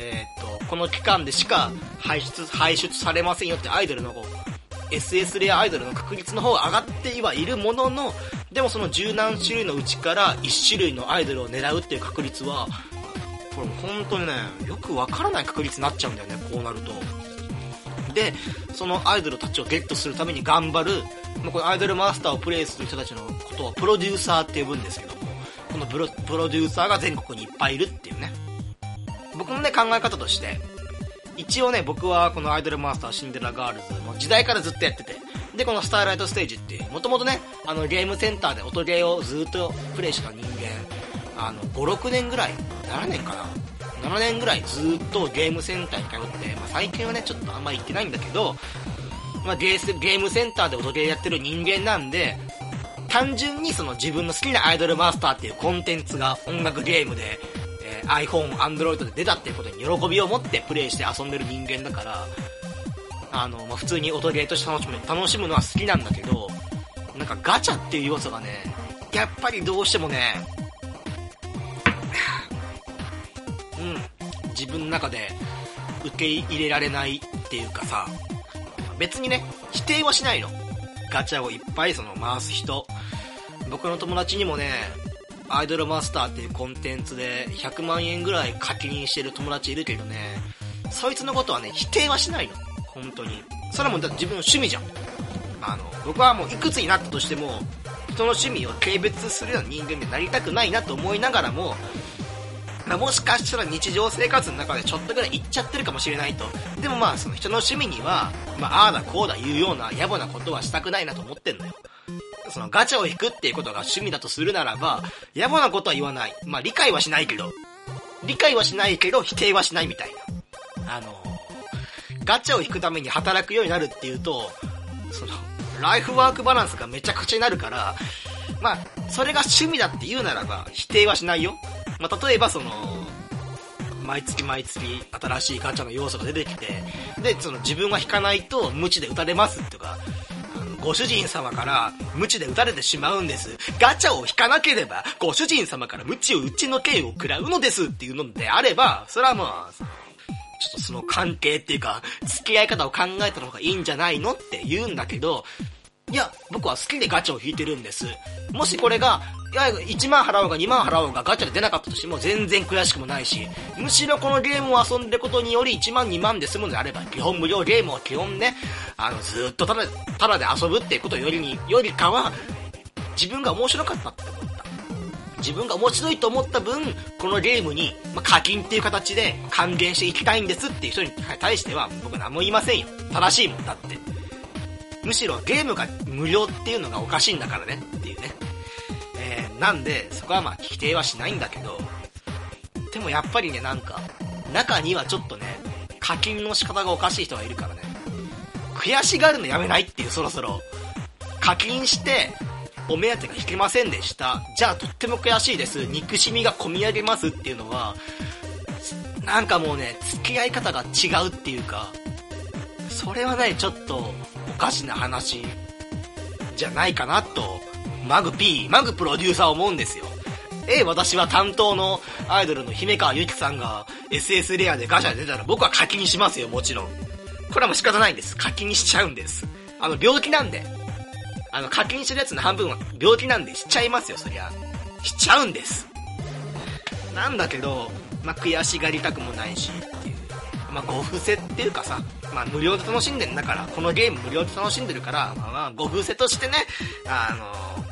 えー、っと、この期間でしか排出、排出されませんよってアイドルの方、SS レアアイドルの確率の方が上がってはいるものの、でもその十何種類のうちから1種類のアイドルを狙うっていう確率は、これ本当にね、よくわからない確率になっちゃうんだよね、こうなると。で、そのアイドルたちをゲットするために頑張る、このアイドルマスターをプレイする人たちのことをプロデューサーって呼ぶんですけども、このプロプロデューサーが全国にいっぱいいるっていうね。僕のね、考え方として、一応ね、僕はこのアイドルマスターシンデレラガールズの時代からずっとやってて、で、このスターライトステージっていう、もともとね、あの、ゲームセンターで音ゲーをずっとプレイした人間、あの、5、6年ぐらい、7年かな ?7 年ぐらいずっとゲームセンターに通って、まあ、最近はね、ちょっとあんま行ってないんだけど、まあ、ゲーゲームセンターで音ゲーやってる人間なんで、単純にその自分の好きなアイドルマスターっていうコンテンツが音楽ゲームで iPhone、Android で出たっていうことに喜びを持ってプレイして遊んでる人間だから、あの、まあ、普通に音ゲーとして楽しむ、楽しむのは好きなんだけど、なんかガチャっていう要素がね、やっぱりどうしてもね、うん、自分の中で受け入れられないっていうかさ、別にね、否定はしないの。ガチャをいっぱいその回す人。僕の友達にもね、アイドルマスターっていうコンテンツで100万円ぐらい課金してる友達いるけどね、そいつのことはね、否定はしないの。本当に。それもだ自分の趣味じゃん。あの、僕はもういくつになったとしても、人の趣味を軽蔑するような人間になりたくないなと思いながらも、まあ、もしかしたら日常生活の中でちょっとぐらい行っちゃってるかもしれないと。でもまあ、その人の趣味には、まあ、ああだこうだ言うような野暮なことはしたくないなと思ってんのよ。そのガチャを引くっていうことが趣味だとするならば、野暮なことは言わない。まあ理解はしないけど、理解はしないけど否定はしないみたいな。あの、ガチャを引くために働くようになるっていうと、その、ライフワークバランスがめちゃくちゃになるから、まあ、それが趣味だって言うならば、否定はしないよ。まあ、例えばその、毎月毎月新しいガチャの要素が出てきて、で、その自分は引かないと無知で打たれますとか、ご主人様から無知で撃たれてしまうんです。ガチャを引かなければ、ご主人様から無知を打ちの刑を食らうのですっていうのであれば、それはまあ、ちょっとその関係っていうか、付き合い方を考えた方がいいんじゃないのって言うんだけど、いや、僕は好きでガチャを引いてるんです。もしこれが、いや、1万払おうが2万払おうがガチャで出なかったとしても全然悔しくもないし、むしろこのゲームを遊んでることにより1万2万で済むのであれば、基本無料ゲームを基本ね、あの、ずっとただ、ただで遊ぶっていうことよりに、よりかは、自分が面白かったって思った。自分が面白いと思った分、このゲームに、ま、課金っていう形で還元していきたいんですっていう人に対しては、僕何も言いませんよ。正しいもんだって。むしろゲームが無料っていうのがおかしいんだからねっていうね。なんで、そこはまあ規定はしないんだけど、でもやっぱりね、なんか、中にはちょっとね、課金の仕方がおかしい人がいるからね。悔しがるのやめないっていう、そろそろ。課金して、お目当てが引けませんでした。じゃあとっても悔しいです。憎しみが込み上げますっていうのは、なんかもうね、付き合い方が違うっていうか、それはね、ちょっと、おかしな話、じゃないかなと、マグ P、マグプロデューサー思うんですよ。え、私は担当のアイドルの姫川ゆきさんが SS レアでガチャで出たら僕は課金しますよ、もちろん。これはもう仕方ないんです。課金しちゃうんです。あの、病気なんで。あの、課金してるやつの半分は病気なんでしちゃいますよ、そりゃ。しちゃうんです。なんだけど、まあ、悔しがりたくもないしっていう。まあ、ご伏せっていうかさ、まあ、無料で楽しんでんだから、このゲーム無料で楽しんでるから、まあ、まあ、ご伏せとしてね、あの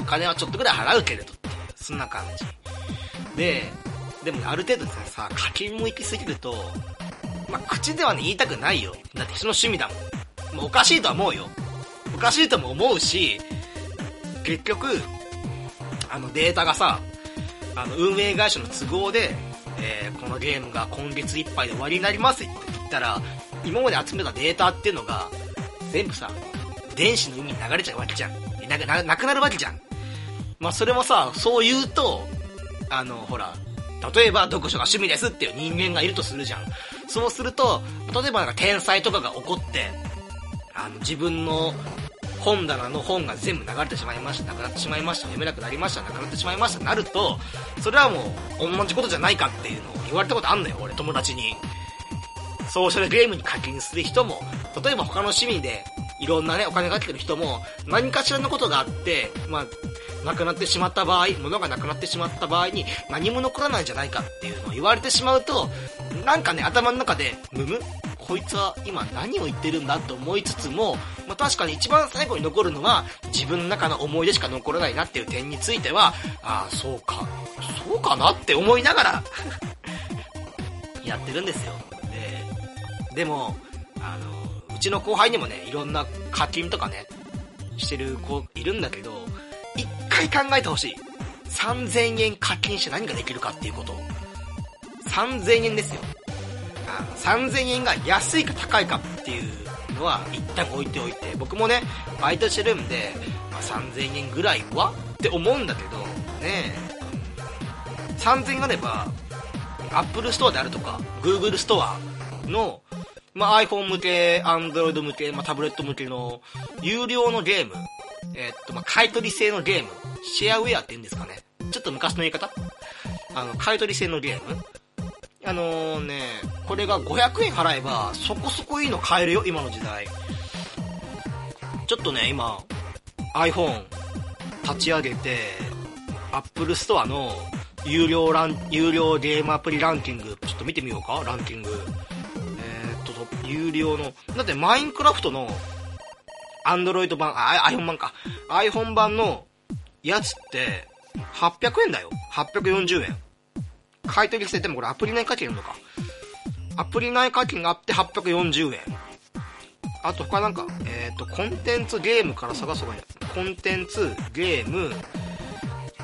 お金はちょっとぐらい払うけれどっていう、そんな感じ。で、でも、ある程度ですねさ、課金も行き過ぎると、まあ、口ではね、言いたくないよ。だって人の趣味だもん。もうおかしいとは思うよ。おかしいとも思うし、結局、あのデータがさ、あの運営会社の都合で、えー、このゲームが今月いっぱいで終わりになりますって言ったら、今まで集めたデータっていうのが、全部さ、電子の海に流れちゃうわけじゃん。なななくなるわけじゃん。まあ、それもさ、そう言うと、あの、ほら、例えば読書が趣味ですっていう人間がいるとするじゃん。そうすると、例えばなんか天才とかが起こって、あの、自分の本棚の本が全部流れてしまいました、なくなってしまいました、読めなくなりました、なくなってしまいましたなると、それはもう同じことじゃないかっていうのを言われたことあんのよ、俺友達に。ソーシャルゲームに課金する人も、例えば他の趣味でいろんなね、お金かけてる人も、何かしらのことがあって、まあ、なくなってしまった場合、物がなくなってしまった場合に何も残らないんじゃないかっていうのを言われてしまうと、なんかね、頭の中で、むむこいつは今何を言ってるんだと思いつつも、まあ、確かに一番最後に残るのは自分の中の思い出しか残らないなっていう点については、ああ、そうか、そうかなって思いながら やってるんですよ。で、も、あの、うちの後輩にもね、いろんな課金とかね、してる子いるんだけど、一回考えてほしい。3000円課金して何ができるかっていうこと。3000円ですよ。3000円が安いか高いかっていうのは一旦置いておいて、僕もね、バイトしてるんで、まあ、3000円ぐらいはって思うんだけど、ね3000円があれば、Apple Store であるとか、Google ストアの、まあ、iPhone 向け、Android 向け、まあ、タブレット向けの、有料のゲーム、えー、っと、まあ、買い取り制のゲーム、シェアウェアって言うんですかね。ちょっと昔の言い方あの、買い取り制のゲームあのー、ね、これが500円払えば、そこそこいいの買えるよ、今の時代。ちょっとね、今、iPhone 立ち上げて、Apple Store の有料ラン、有料ゲームアプリランキング、ちょっと見てみようか、ランキング。有料の、だってマインクラフトの、Android 版、あ、iPhone 版か。iPhone 版のやつって、800円だよ。840円。買い取りしてでもこれアプリ内課金のか。アプリ内課金があって840円。あと他なんか、えっ、ー、と、コンテンツゲームから探す方がいコンテンツ、ゲーム、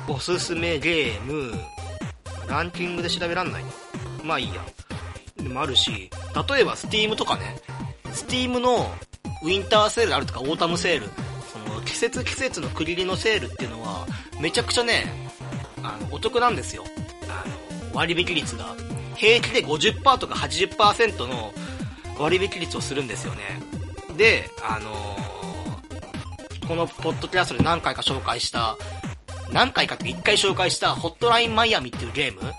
おすすめゲーム、ランキングで調べらんないまあいいや。でもあるし、例えば Steam とかね、Steam のウィンターセールあるとかオータムセール、その季節季節の区切りのセールっていうのは、めちゃくちゃね、あの、お得なんですよ。あの、割引率が、平気で50%とか80%の割引率をするんですよね。で、あのー、このポッドキャストで何回か紹介した、何回かって1回紹介したホットラインマイアミっていうゲーム、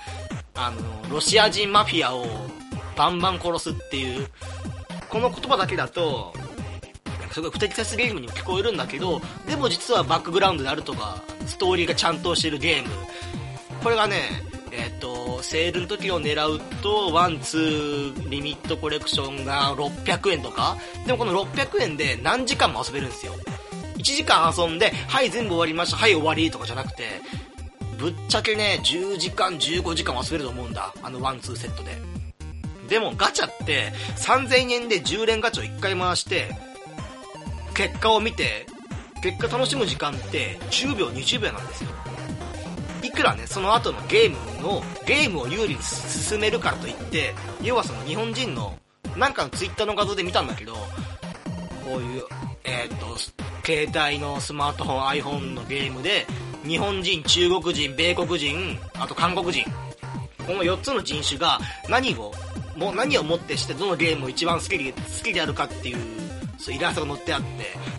あのー、ロシア人マフィアをバンバン殺すっていう、この言葉だけだと、すごい不適切ゲームにも聞こえるんだけど、でも実はバックグラウンドであるとか、ストーリーがちゃんとしてるゲーム。これがね、えっ、ー、と、セールの時を狙うと、ワン、ツー、リミットコレクションが600円とか、でもこの600円で何時間も遊べるんですよ。1時間遊んで、はい、全部終わりました、はい、終わりとかじゃなくて、ぶっちゃけね、10時間、15時間遊べると思うんだ。あのワン、ツーセットで。でもガチャって3000円で10連ガチャを1回回して、結果を見て、結果楽しむ時間って10秒、20秒なんですよ。いくらね、その後のゲームの、ゲームを有利に進めるからといって、要はその日本人の、なんかのツイッターの画像で見たんだけど、こういう、えー、っと、携帯のスマートフォン、iPhone のゲームで、日本人、中国人、米国人、あと韓国人、この4つの人種が何を、もう何をもってしてどのゲームを一番好きで、好きであるかっていう、そうイラストが載ってあって、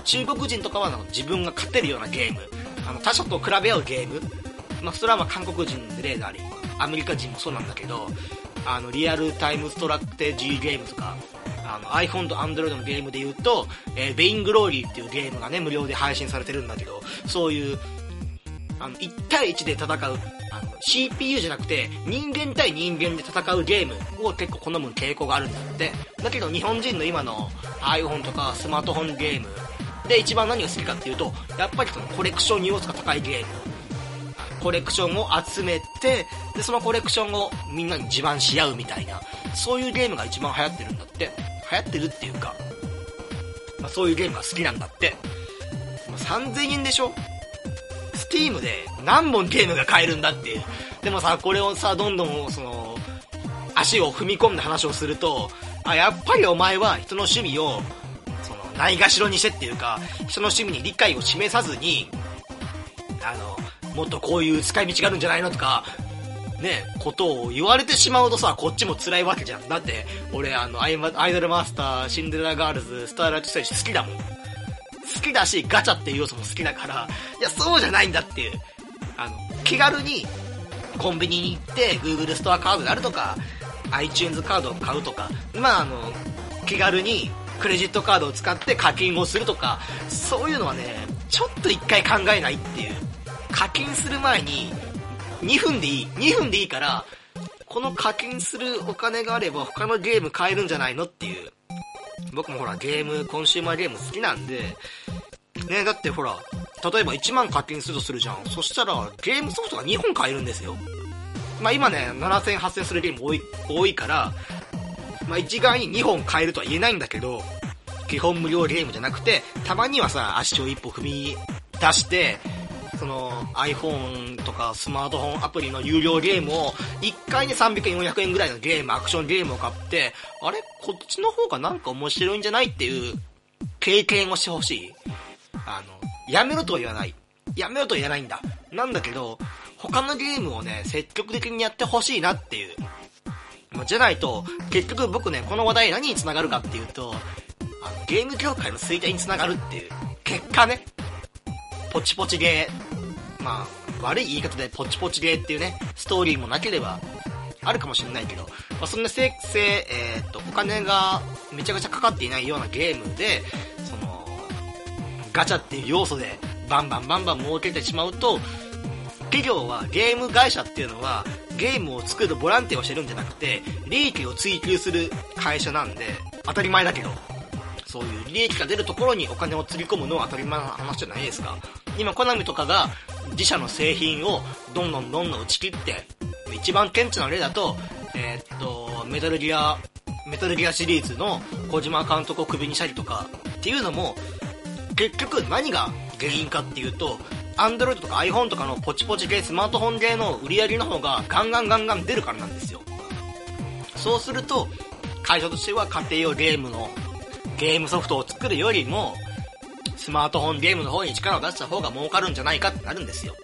中国人とかは自分が勝てるようなゲーム、あの他者と比べ合うゲーム、まあ、それはまあ韓国人で例があり、アメリカ人もそうなんだけど、あの、リアルタイムストラクテジゲームとか、あの、iPhone と Android のゲームで言うと、えー、ベイングローリーっていうゲームがね、無料で配信されてるんだけど、そういう、あの、1対1で戦う、あの、CPU じゃなくて、人間対人間で戦うゲームを結構好む傾向があるんだって。だけど日本人の今の iPhone とかスマートフォンゲームで一番何が好きかっていうと、やっぱりそのコレクション要素が高いゲーム。コレクションを集めて、で、そのコレクションをみんなに自慢し合うみたいな、そういうゲームが一番流行ってるんだって。流行ってるっていうか、まあ、そういうゲームが好きなんだって。まあ、3000円でしょ？スティームで何本ゲームが買えるんだっていう。でもさ、これをさ、どんどん、その、足を踏み込んだ話をすると、あ、やっぱりお前は人の趣味を、その、ないがしろにしてっていうか、人の趣味に理解を示さずに、あの、もっとこういう使い道があるんじゃないのとか、ね、ことを言われてしまうとさ、こっちも辛いわけじゃん。だって、俺、あの、アイアイドルマスター、シンデレラガールズ、スターライトステージ好きだもん。好きだし、ガチャっていう要素も好きだから、いや、そうじゃないんだっていう。あの、気軽に、コンビニに行って、Google ストアカードであるとか、iTunes カードを買うとか、まあ、あの、気軽に、クレジットカードを使って課金をするとか、そういうのはね、ちょっと一回考えないっていう。課金する前に、2分でいい。2分でいいから、この課金するお金があれば他のゲーム買えるんじゃないのっていう。僕もほらゲーム、コンシューマーゲーム好きなんで、ねだってほら、例えば1万課金するとするじゃん。そしたらゲームソフトが2本買えるんですよ。まあ今ね、7000、8000するゲーム多い、多いから、まあ一概に2本買えるとは言えないんだけど、基本無料ゲームじゃなくて、たまにはさ、足を一歩踏み出して、その iPhone とかスマートフォンアプリの有料ゲームを1回に300円400円ぐらいのゲームアクションゲームを買ってあれ？こっちの方がなんか面白いんじゃないっていう経験をしてほしい。あのやめろとは言わない。やめろとは言わないんだ。なんだけど他のゲームをね積極的にやってほしいなっていう。じゃないと結局僕ねこの話題何につながるかっていうとあのゲーム業界の衰退につながるっていう結果ね。ポチポチゲー、まあ、悪い言い方でポチポチゲーっていうね、ストーリーもなければ、あるかもしれないけど、まあ、そんなせ、せ、えー、っと、お金がめちゃくちゃかかっていないようなゲームで、その、ガチャっていう要素で、バンバンバンバン儲けてしまうと、企業は、ゲーム会社っていうのは、ゲームを作るボランティアをしてるんじゃなくて、利益を追求する会社なんで、当たり前だけど、そういう利益が出るところにお金をつぎ込むのは当たり前の話じゃないですか。今、コナミとかが自社の製品をどんどんどんどん打ち切って、一番顕著な例だと、えー、っと、メタルギア、メタルギアシリーズの小島監督をクビにしたりとかっていうのも、結局何が原因かっていうと、Android とか iPhone とかのポチポチ系、スマートフォン系の売り上げの方がガンガンガンガン出るからなんですよ。そうすると、会社としては家庭用ゲームのゲームソフトを作るよりも、スマートフォンゲームの方に力を出した方が儲かるんじゃないかってなるんですよ。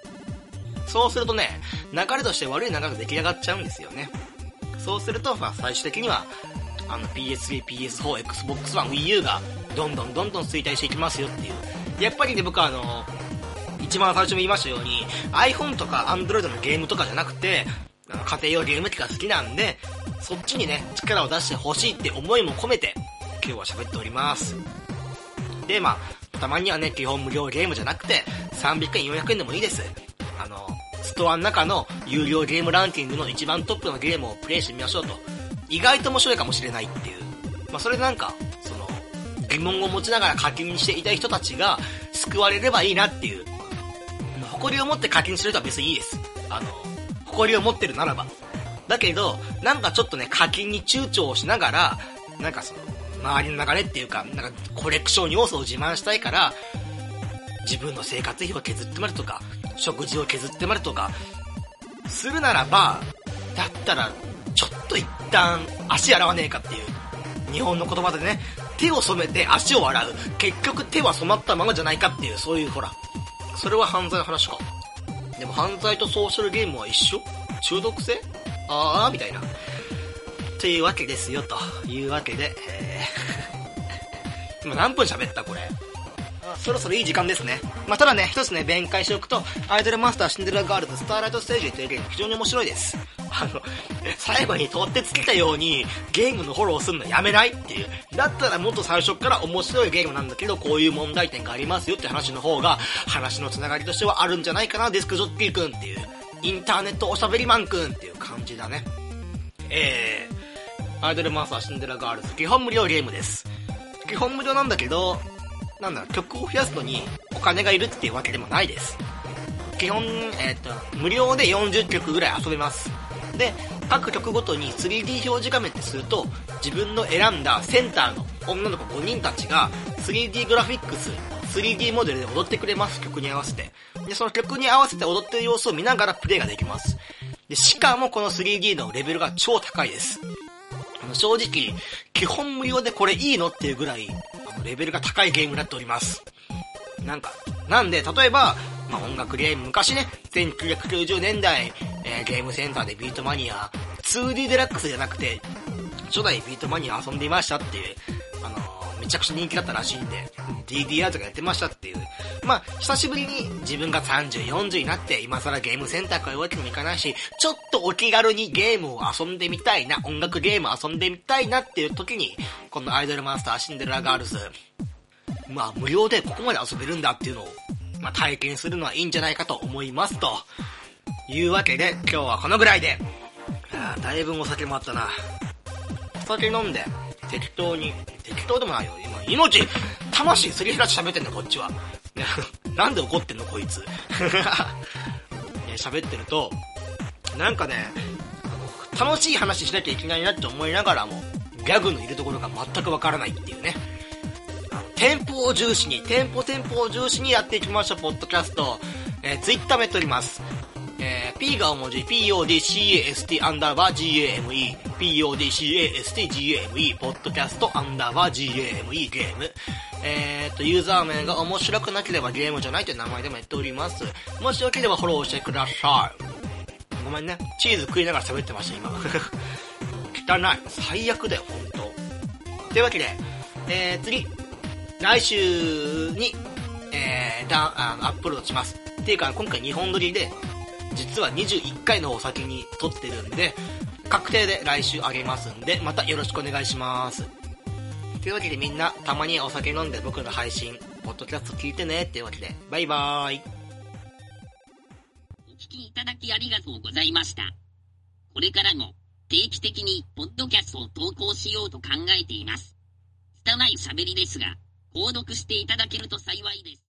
そうするとね、流れとして悪い流れが出来上がっちゃうんですよね。そうすると、まあ最終的には、あの PS3、PS4、Xbox One、Wii U がどんどんどんどん衰退していきますよっていう。やっぱりね、僕はあの、一番最初も言いましたように、iPhone とか Android のゲームとかじゃなくて、家庭用ゲーム機が好きなんで、そっちにね、力を出してほしいって思いも込めて、今日は喋っております。で、まあ、たまにはね、基本無料ゲームじゃなくて、300円、400円でもいいです。あの、ストアの中の有料ゲームランキングの一番トップのゲームをプレイしてみましょうと。意外と面白いかもしれないっていう。まあ、それでなんか、その、疑問を持ちながら課金していた人たちが救われればいいなっていう。誇りを持って課金するとは別にいいです。あの、誇りを持ってるならば。だけど、なんかちょっとね、課金に躊躇をしながら、なんかその、周りの流れっていうか、なんかコレクション要素を自慢したいから、自分の生活費を削ってまるとか、食事を削ってまるとか、するならば、だったら、ちょっと一旦足洗わねえかっていう、日本の言葉でね、手を染めて足を洗う。結局手は染まったままじゃないかっていう、そういうほら、それは犯罪の話か。でも犯罪とソーシャルゲームは一緒？中毒性？ああ、みたいな。というわけですよ、というわけで、えー 今何分喋ったこれ。そろそろいい時間ですね。まあ、ただね、一つね、弁解しておくと、アイドルマスターシンデレラガールズスターライトステージというゲーム非常に面白いです。あの、最後に取ってつけたように、ゲームのフォローするのやめないっていう。だったらもっと最初から面白いゲームなんだけど、こういう問題点がありますよって話の方が、話のつながりとしてはあるんじゃないかな、デスクジョッキーくんっていう。インターネットおしゃべりマンくんっていう感じだね。えー、アイドルマスターシンデレラガールズ基本無料ゲームです。基本無料なんだけど、なんだ、曲を増やすのにお金がいるっていうわけでもないです。基本、えっ、と、無料で40曲ぐらい遊べます。で、各曲ごとに 3D 表示画面ってすると、自分の選んだセンターの女の子5人たちが 3D グラフィックス、3D モデルで踊ってくれます、曲に合わせて。で、その曲に合わせて踊ってる様子を見ながらプレイができます。で、しかもこの 3D のレベルが超高いです。あの正直、基本無料でこれいいのっていうぐらい、あのレベルが高いゲームになっております。なんか、なんで、例えば、まあ、音楽ゲーム、昔ね、1990年代、えーゲームセンターでビートマニア、2D デラックスじゃなくて、初代ビートマニア遊んでいましたっていう、あのめちゃくちゃ人気だったらしいんで、DDR とかやってましたっていう。まあ、久しぶりに自分が30、40になって、今更ゲームセンターからわけにもいかないし、ちょっとお気軽にゲームを遊んでみたいな、音楽ゲーム遊んでみたいなっていう時に、このアイドルマスターシンデレラガールズ、まあ、無料でここまで遊べるんだっていうのを、まあ、体験するのはいいんじゃないかと思いますと。いうわけで、今日はこのぐらいで。あだいぶお酒もあったな。お酒飲んで、適当に、適当でもないよ。今、命、魂すり減らして喋ってんだ、こっちは。ね なんで怒ってんの、こいつ。ね喋ってると、なんかね、楽しい話しなきゃいけないなって思いながらも、ギャグのいるところが全くわからないっていうね。テンポを重視に、テンポテンポを重視にやっていきましょう、ポッドキャスト。えー、ツイッターもやっております。P が大文字、PODCAST アンダーバー GAME、PODCAST GAME、ポッドキャストアンダーバー GAME ゲーム。えーと、ユーザー名が面白くなければゲームじゃないという名前でもやっております。もしよければフォローしてください。ごめんね。チーズ食いながら喋ってました、今。汚い。最悪だよ、ほんと。というわけで、えー、次。来週に、えー、だ、あの、アップロードします。っていうか、今回2本撮りで、実は21回の方を先に撮ってるんで、確定で来週あげますんで、またよろしくお願いします。というわけでみんな、たまにお酒飲んで僕の配信、ポッドキャスト聞いてねっていうわけで、バイバーイ。お聞きいただきありがとうございました。これからも定期的にポッドキャストを投稿しようと考えています。拙い喋りですが、購読していただけると幸いです。